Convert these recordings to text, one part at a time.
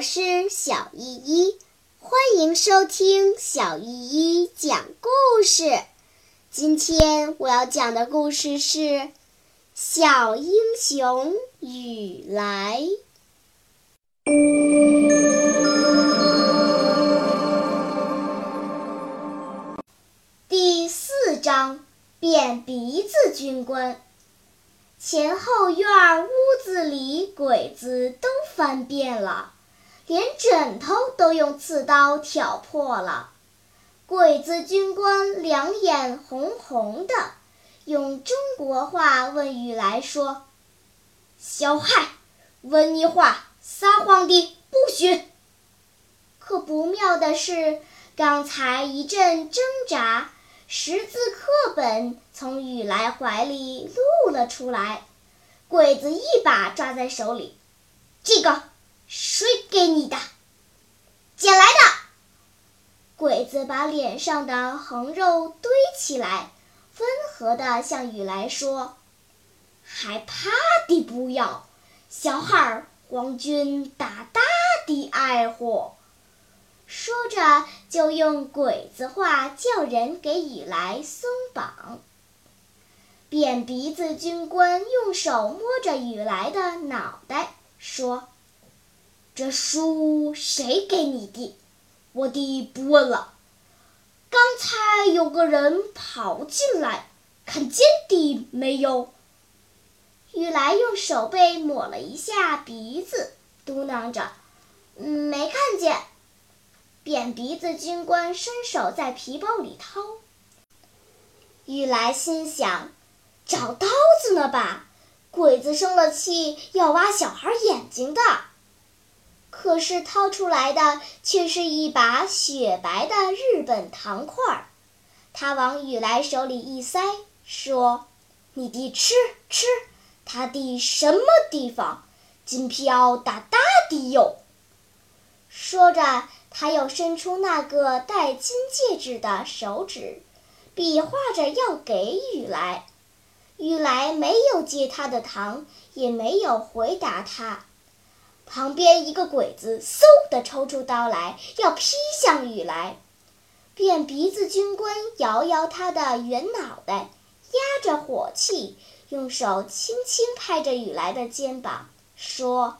我是小依依，欢迎收听小依依讲故事。今天我要讲的故事是《小英雄雨来》第四章：变鼻子军官。前后院屋子里鬼子都翻遍了，枕头都用刺刀挑破了。鬼子军官两眼红红的，用中国话问雨来说：“小孩，问你话，撒谎的不许。”可不妙的是，刚才一阵挣扎。识字课本从雨来怀里露了出来，鬼子一把抓在手里。这个谁给你的？捡来的。鬼子把脸上的横肉堆起来，温和地向雨来说：“害怕的不要，小孩儿，皇军大大的爱护。”说着，就用鬼子话叫人给雨来松绑。扁鼻子军官用手摸着雨来的脑袋，说：“这书谁给你的？我的不问了。刚才有个人跑进来，看见的没有？”雨来用手背抹了一下鼻子，嘟囔着：“没看见。”扁鼻子军官伸手在皮包里掏。雨来心想：找刀子呢吧？鬼子生了气要挖小孩眼睛的。可是掏出来的却是一把雪白的日本糖块儿。他往雨来手里一塞，说：“你的吃吃，他的什么地方？金飘大大的哟。”说着。他又伸出那个戴金戒指的手指，比划着要给雨来。雨来没有接他的糖，也没有回答他。旁边一个鬼子嗖地抽出刀来，要劈向雨来。扁鼻子军官摇摇他的圆脑袋，压着火气，用手轻轻拍着雨来的肩膀，说：“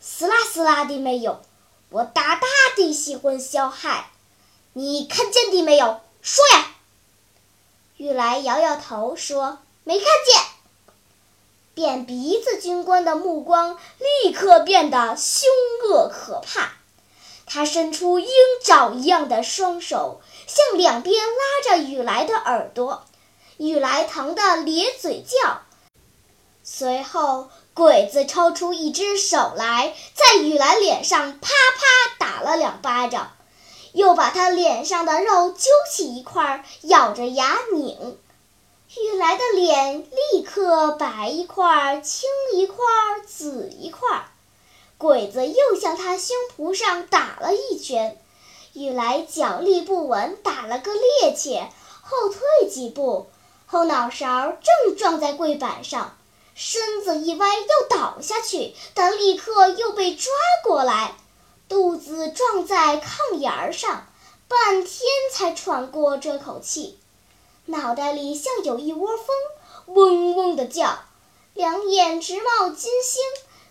撕啦撕啦的没有。”我大大的喜欢小孩，你看见的没有？说呀！雨来摇摇头说：“没看见。”扁鼻子军官的目光立刻变得凶恶可怕，他伸出鹰爪一样的双手，向两边拉着雨来的耳朵，雨来疼得咧嘴叫。随后。鬼子抽出一只手来，在雨来脸上啪啪打了两巴掌，又把他脸上的肉揪起一块，咬着牙拧。雨来的脸立刻白一块、青一块、紫一块。鬼子又向他胸脯上打了一拳，雨来脚力不稳，打了个趔趄，后退几步，后脑勺正撞在柜板上。身子一歪，要倒下去，但立刻又被抓过来，肚子撞在炕沿儿上，半天才喘过这口气，脑袋里像有一窝蜂，嗡嗡的叫，两眼直冒金星，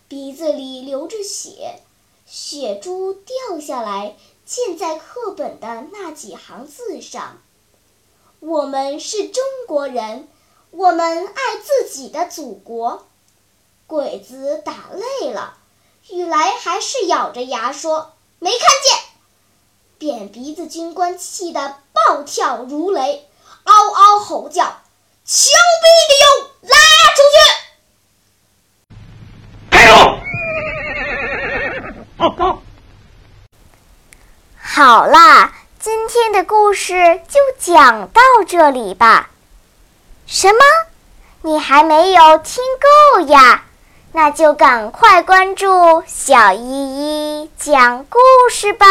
鼻子里流着血，血珠掉下来，溅在课本的那几行字上。我们是中国人。我们爱自己的祖国。鬼子打累了，雨来还是咬着牙说：“没看见。”扁鼻子军官气得暴跳如雷，嗷嗷吼叫：“枪毙的哟，拉出去！”开好，走。好啦，今天的故事就讲到这里吧。什么？你还没有听够呀？那就赶快关注小依依讲故事吧。